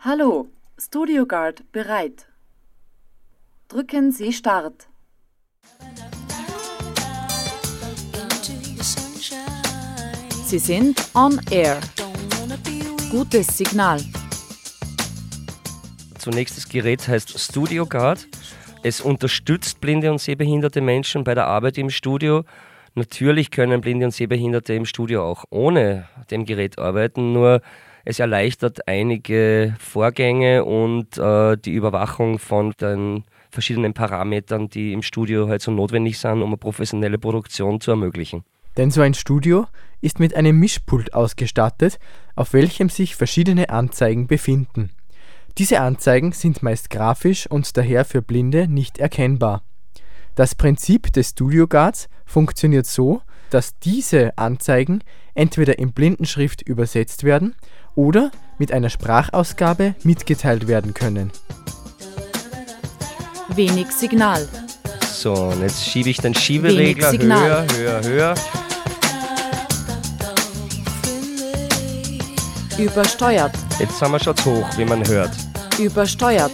Hallo, Studio Guard bereit. Drücken Sie Start. Sie sind on air. Gutes Signal. Zunächst das Gerät heißt Studio Guard. Es unterstützt blinde und sehbehinderte Menschen bei der Arbeit im Studio. Natürlich können blinde und sehbehinderte im Studio auch ohne dem Gerät arbeiten, nur es erleichtert einige Vorgänge und äh, die Überwachung von den verschiedenen Parametern, die im Studio halt so notwendig sind, um eine professionelle Produktion zu ermöglichen. Denn so ein Studio ist mit einem Mischpult ausgestattet, auf welchem sich verschiedene Anzeigen befinden. Diese Anzeigen sind meist grafisch und daher für Blinde nicht erkennbar. Das Prinzip des Studio Guards funktioniert so, dass diese Anzeigen entweder in Blindenschrift übersetzt werden oder mit einer Sprachausgabe mitgeteilt werden können. Wenig Signal. So, und jetzt schiebe ich den Schieberegler höher, höher, höher. Übersteuert. Jetzt sind wir schon zu hoch, wie man hört. Übersteuert.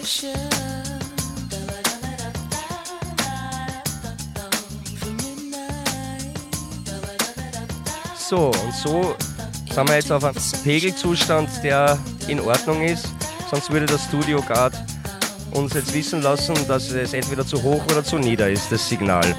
So, und so sind wir jetzt auf einem Pegelzustand, der in Ordnung ist. Sonst würde das Studio Guard uns jetzt wissen lassen, dass es entweder zu hoch oder zu nieder ist, das Signal.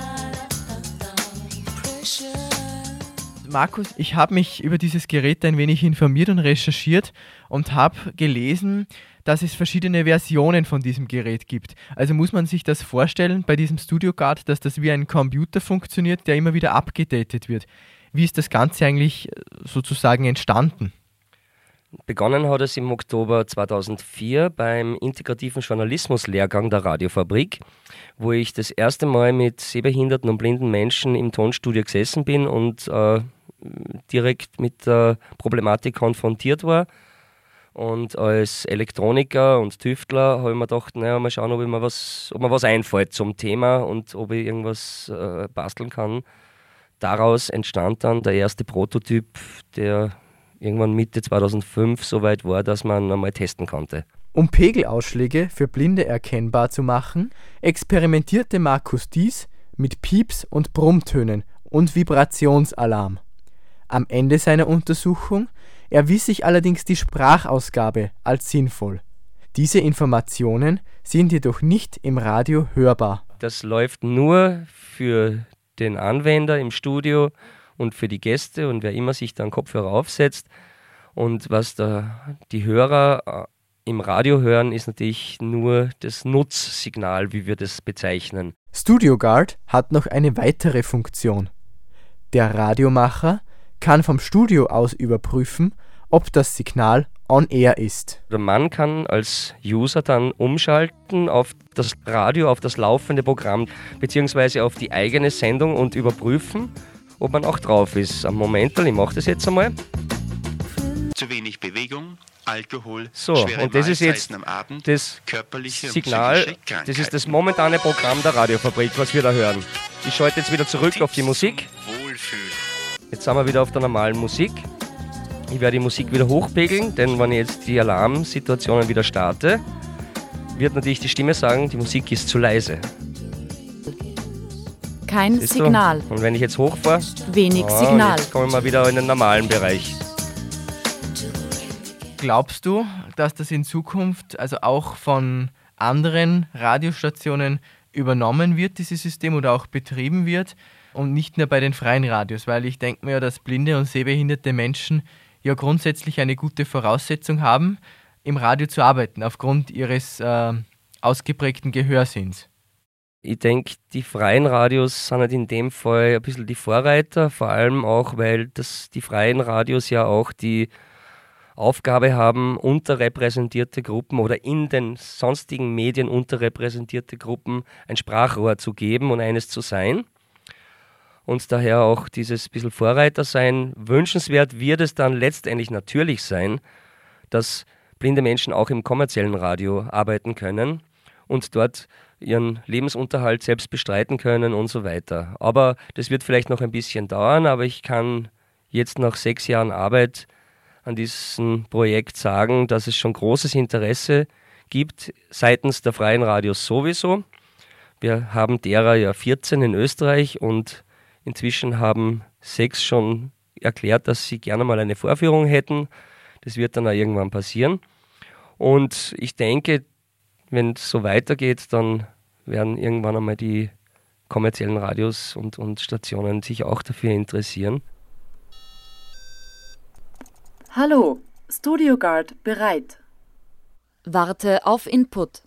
Markus, ich habe mich über dieses Gerät ein wenig informiert und recherchiert und habe gelesen, dass es verschiedene Versionen von diesem Gerät gibt. Also muss man sich das vorstellen bei diesem Studio Guard, dass das wie ein Computer funktioniert, der immer wieder abgedatet wird. Wie ist das Ganze eigentlich äh, sozusagen entstanden? Begonnen hat es im Oktober 2004 beim integrativen Journalismuslehrgang der Radiofabrik, wo ich das erste Mal mit sehbehinderten und blinden Menschen im Tonstudio gesessen bin und äh, direkt mit der Problematik konfrontiert war. Und als Elektroniker und Tüftler habe ich mir gedacht, naja, mal schauen, ob, ich mir was, ob mir was einfällt zum Thema und ob ich irgendwas äh, basteln kann. Daraus entstand dann der erste Prototyp, der irgendwann Mitte 2005 so weit war, dass man einmal testen konnte. Um Pegelausschläge für Blinde erkennbar zu machen, experimentierte Markus dies mit Pieps- und Brummtönen und Vibrationsalarm. Am Ende seiner Untersuchung erwies sich allerdings die Sprachausgabe als sinnvoll. Diese Informationen sind jedoch nicht im Radio hörbar. Das läuft nur für den Anwender im Studio und für die Gäste und wer immer sich dann Kopfhörer aufsetzt. Und was da die Hörer äh, im Radio hören, ist natürlich nur das Nutzsignal, wie wir das bezeichnen. Studio Guard hat noch eine weitere Funktion. Der Radiomacher kann vom Studio aus überprüfen, ob das Signal on air ist. Der Mann kann als User dann umschalten auf das Radio, auf das laufende Programm beziehungsweise auf die eigene Sendung und überprüfen, ob man auch drauf ist. Am Moment, ich mache das jetzt einmal. Zu wenig Bewegung, Alkohol, so, und das ist jetzt Abend, das Signal, das ist das momentane Programm der Radiofabrik, was wir da hören. Ich schalte jetzt wieder zurück auf die Musik. Jetzt sind wir wieder auf der normalen Musik. Ich werde die Musik wieder hochpegeln, denn wenn ich jetzt die Alarmsituationen wieder starte, wird natürlich die Stimme sagen, die Musik ist zu leise. Kein Siehst Signal. Du? Und wenn ich jetzt hochfahre, wenig oh, Signal. Jetzt kommen wir wieder in den normalen Bereich. Glaubst du, dass das in Zukunft also auch von anderen Radiostationen übernommen wird, dieses System, oder auch betrieben wird? und nicht nur bei den freien Radios, weil ich denke mir ja, dass blinde und sehbehinderte Menschen ja grundsätzlich eine gute Voraussetzung haben, im Radio zu arbeiten, aufgrund ihres äh, ausgeprägten Gehörsinns. Ich denke, die freien Radios sind halt in dem Fall ein bisschen die Vorreiter, vor allem auch, weil das, die freien Radios ja auch die Aufgabe haben, unterrepräsentierte Gruppen oder in den sonstigen Medien unterrepräsentierte Gruppen ein Sprachrohr zu geben und eines zu sein und daher auch dieses bisschen Vorreiter sein. Wünschenswert wird es dann letztendlich natürlich sein, dass blinde Menschen auch im kommerziellen Radio arbeiten können und dort ihren Lebensunterhalt selbst bestreiten können und so weiter. Aber das wird vielleicht noch ein bisschen dauern, aber ich kann jetzt nach sechs Jahren Arbeit an diesem Projekt sagen, dass es schon großes Interesse gibt seitens der freien Radios sowieso. Wir haben derer ja 14 in Österreich und inzwischen haben sechs schon erklärt, dass sie gerne mal eine Vorführung hätten. Das wird dann auch irgendwann passieren. Und ich denke, wenn es so weitergeht, dann werden irgendwann einmal die kommerziellen Radios und, und Stationen sich auch dafür interessieren. Hallo, Studio Guard bereit. Warte auf Input.